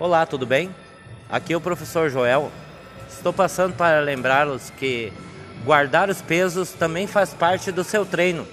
Olá, tudo bem? Aqui é o professor Joel. Estou passando para lembrá-los que guardar os pesos também faz parte do seu treino.